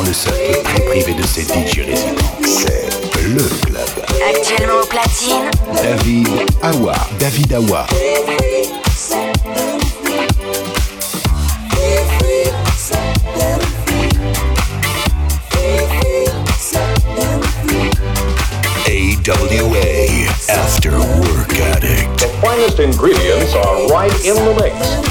dans le cercle très privé de ses DJ résidents. C'est le club. Actuellement au platine. David Awa. David Awa. AWA After Work Addict. The finest ingredients are right in the mix.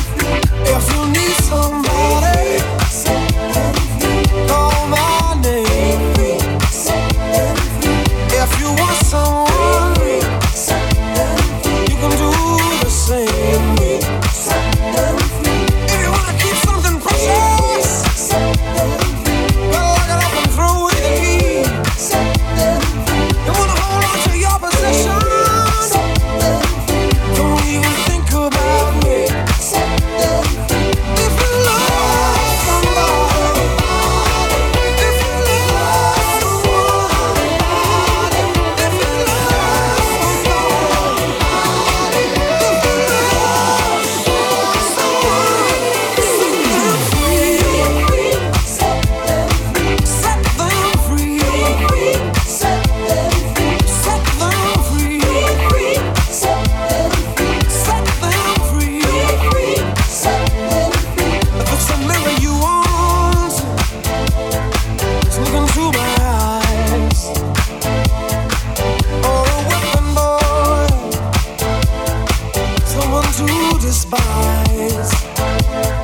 despise.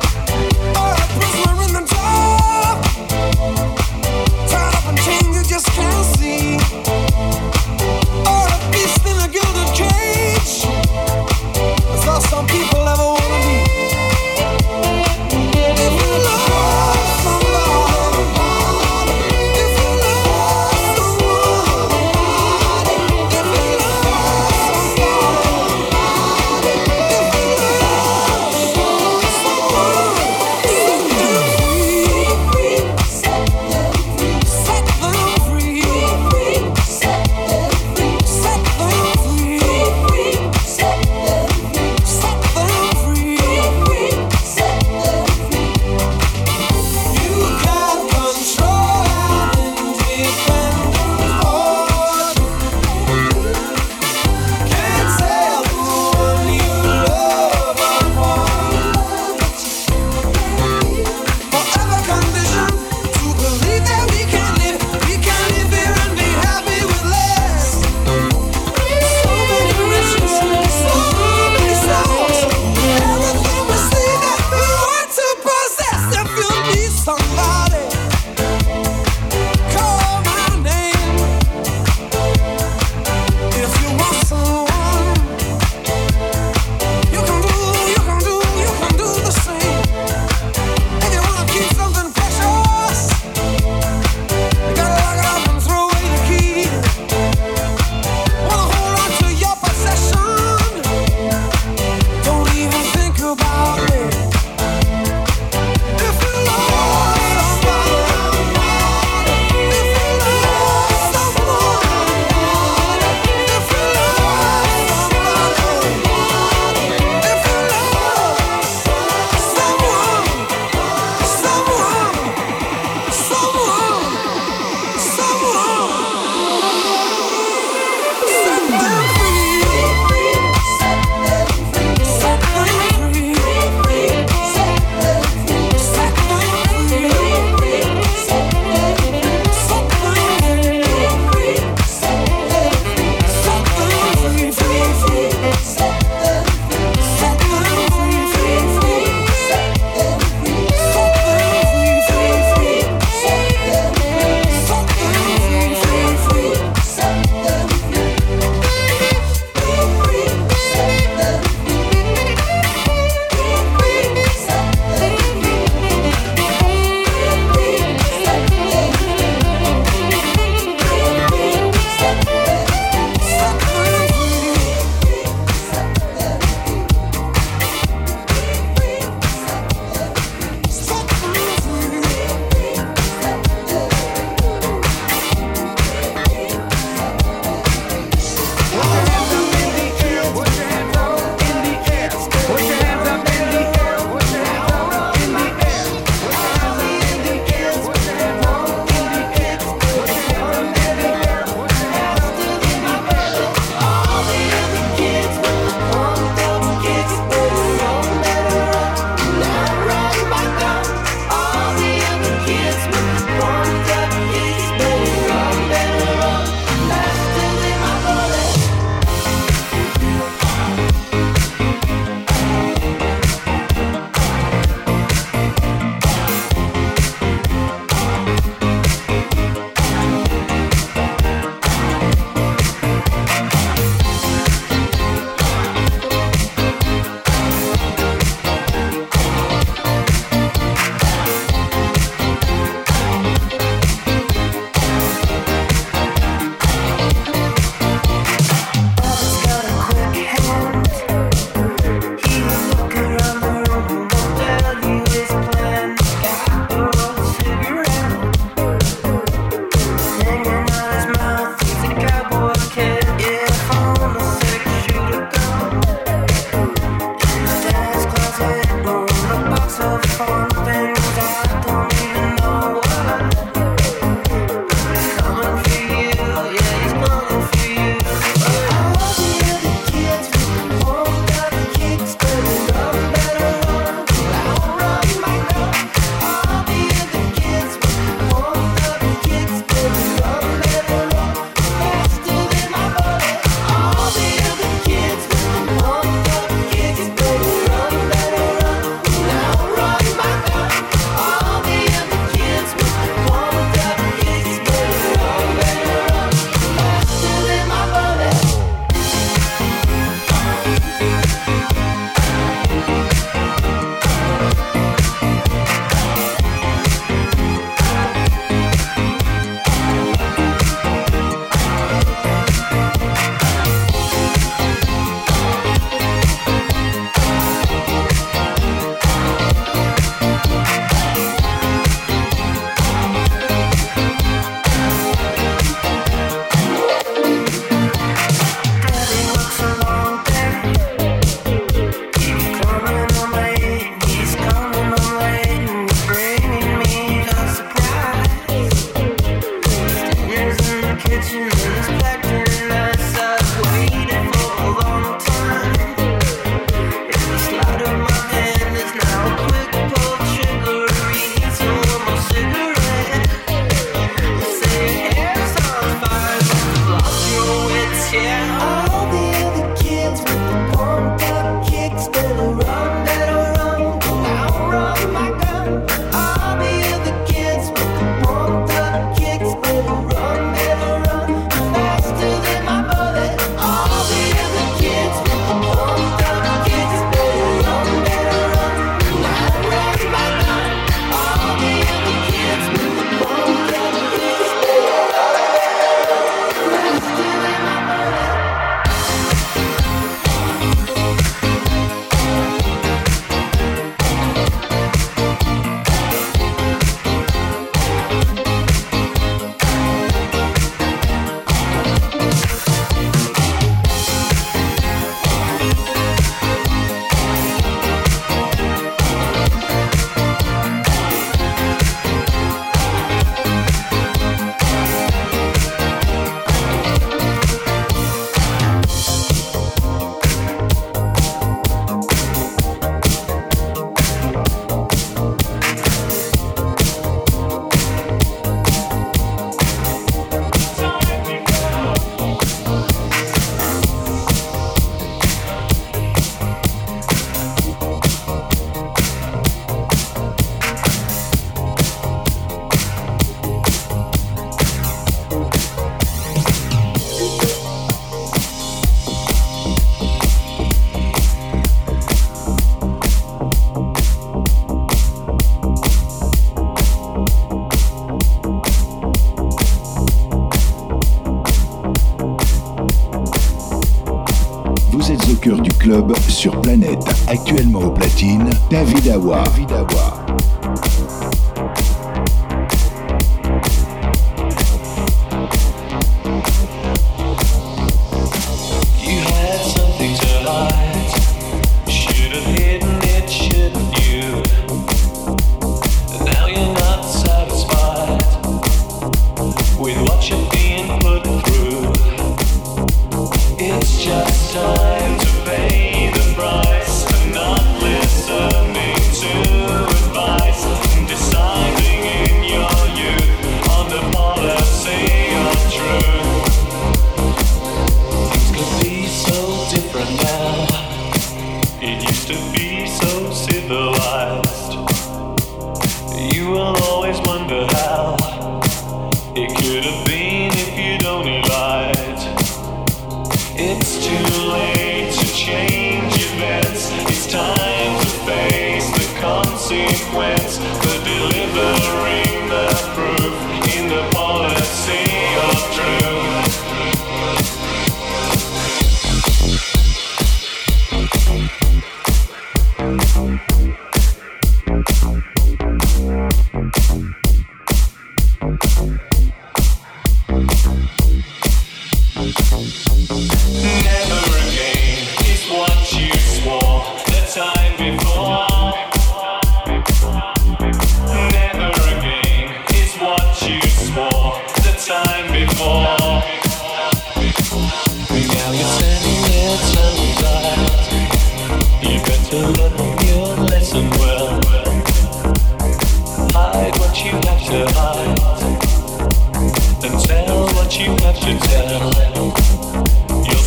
Vous êtes au cœur du club sur Planète. Actuellement au platine, David Awa. David Awa.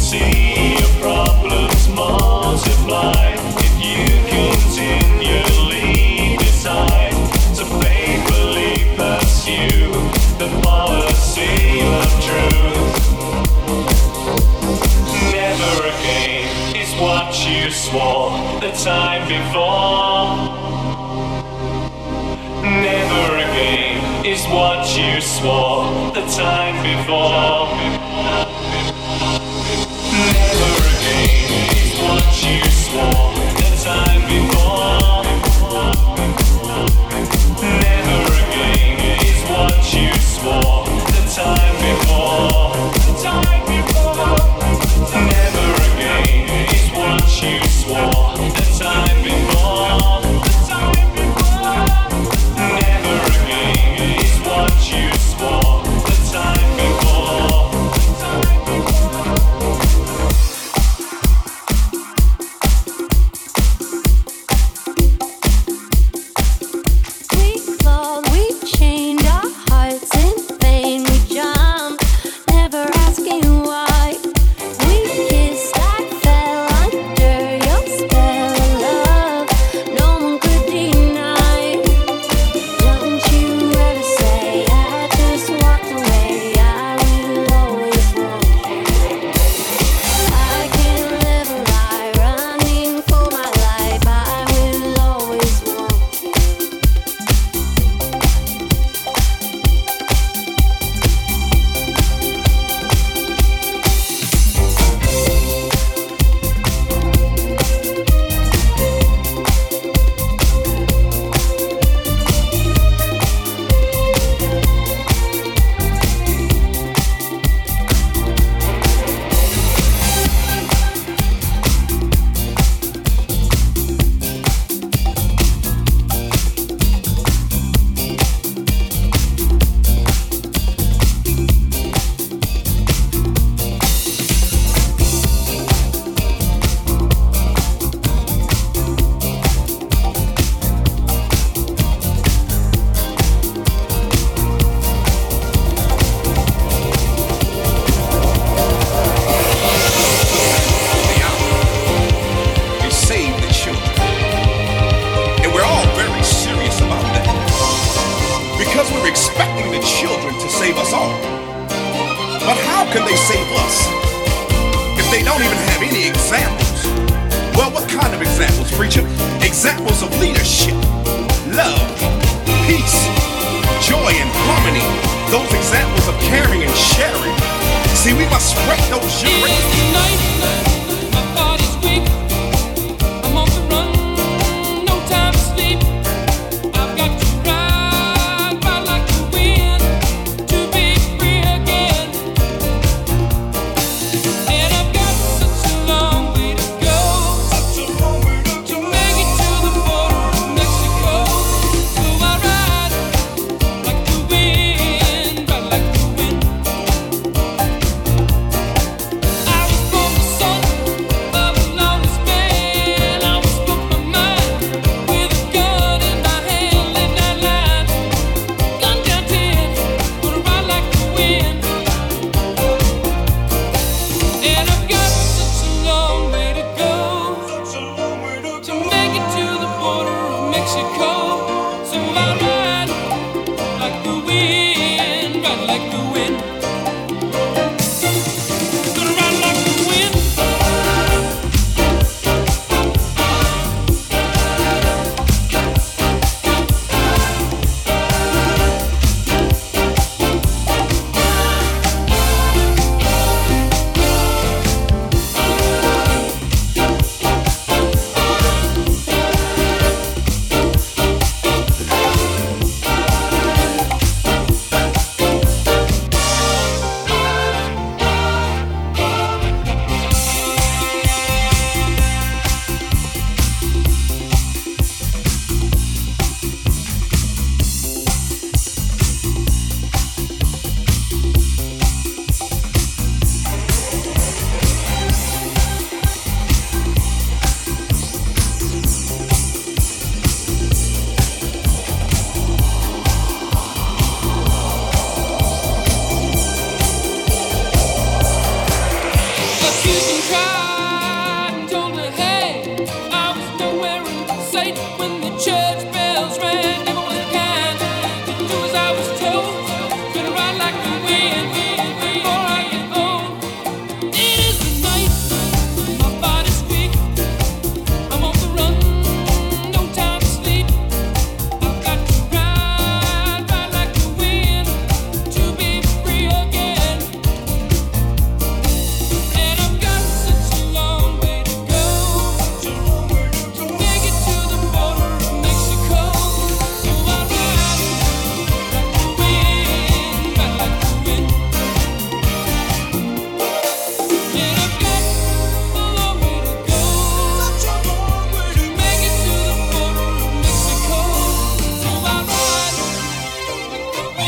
See, we must break those generations.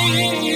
Bye.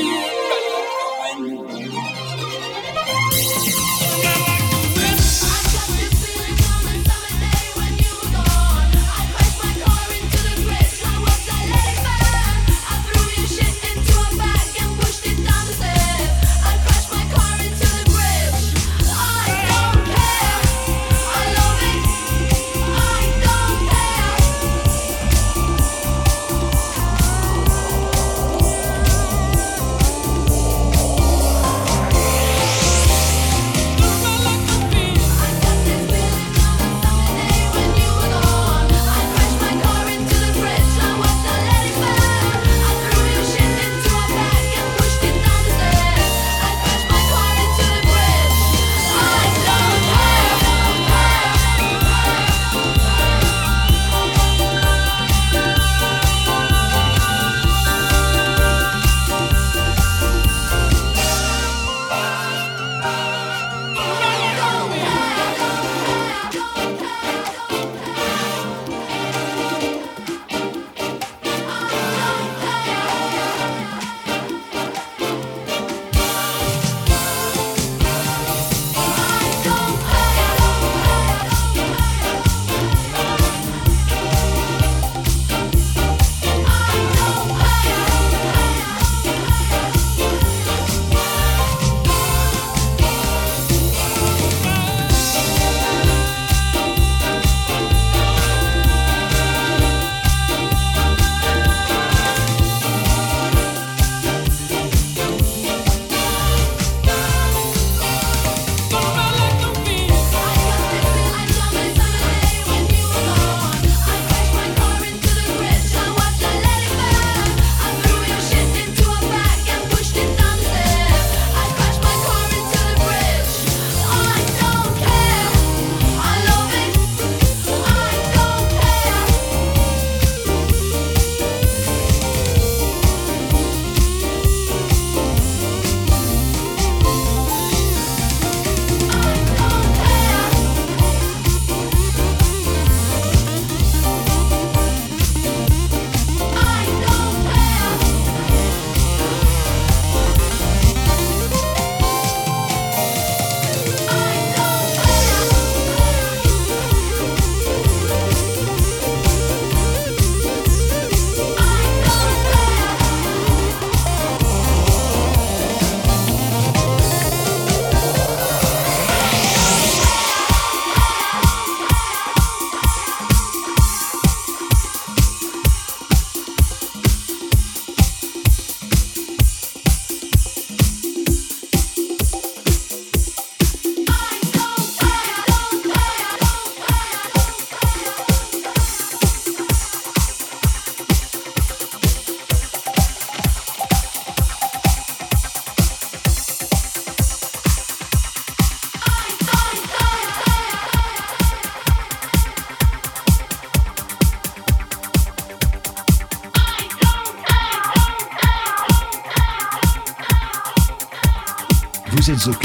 Vous êtes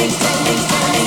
standing, standing, standing.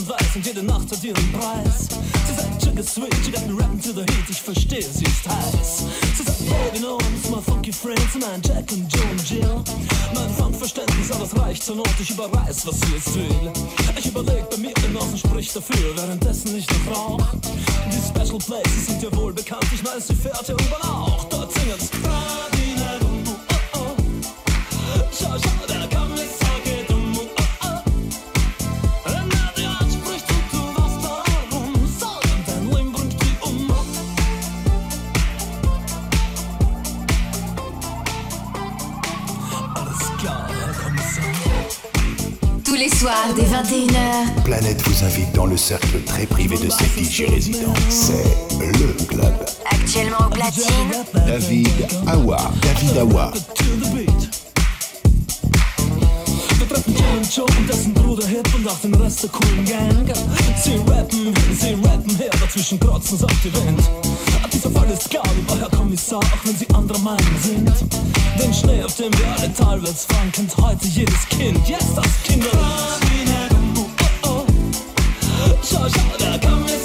und weiß und jede Nacht hat ihren Preis. Sie sagt, check it sweet, she got me rapping to the heat, ich verstehe, sie ist heiß. Sie sagt, Baby, no, it's my funky friends, mein Jack und Joe und Jill. Mein Fangverständnis, alles reicht zur Not, ich überreiß, was sie jetzt will. Ich überleg bei mir im Außen, spricht dafür, währenddessen ich noch rauch. Die Special Places sind ja wohl bekannt, ich weiß, sie fährt ja überall auch, dort singen's. Radio. Planète vous invite dans le cercle très privé de ses DJ résidents. C'est le club. Actuellement au platine. David Awa. David Awa. Joe und dessen Bruder Hip und auch den Rest der coolen Gang. Sie rappen, sie rappen her, dazwischen krotzen sagt die Wind. Fall ist klar, lieber Herr Kommissar, auch wenn Sie anderer Meinung sind. Den Schnee, auf dem wir alle teilweise fahren, kennt heute jedes Kind. Yes, das Kinderlied. Schau, schau, der Kommissar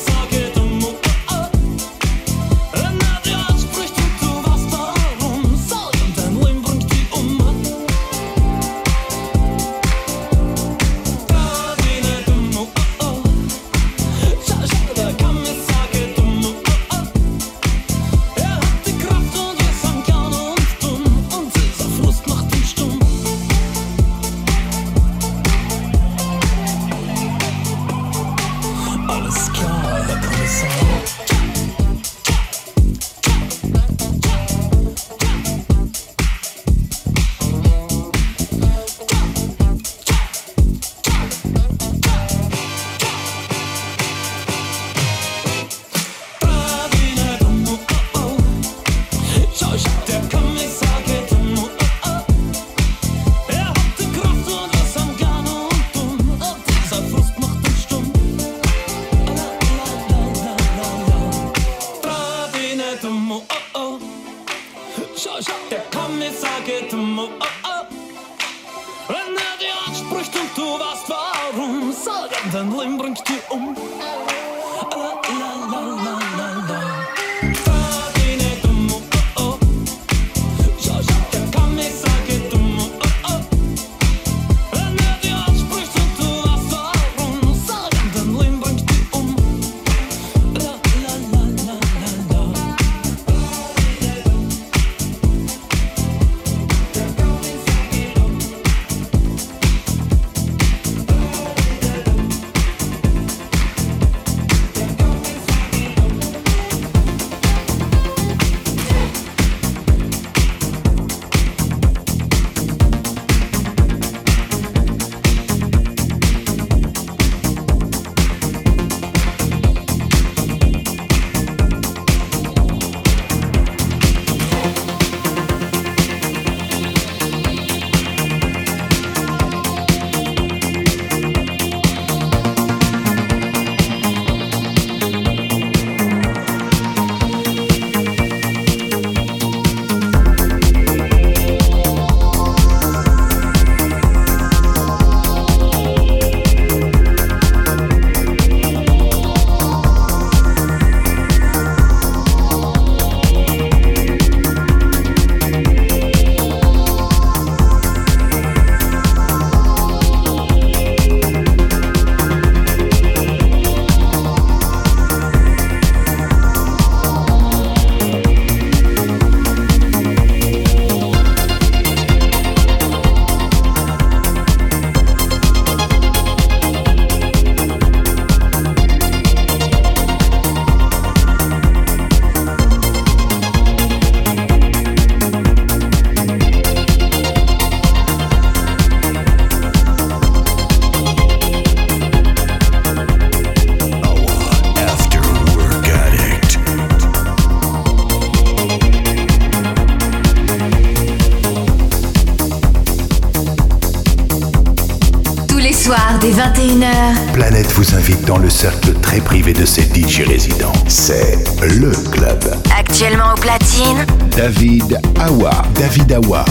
très privé de ses DJ résidents. C'est le club. Actuellement au platine, David Awa. David Awa.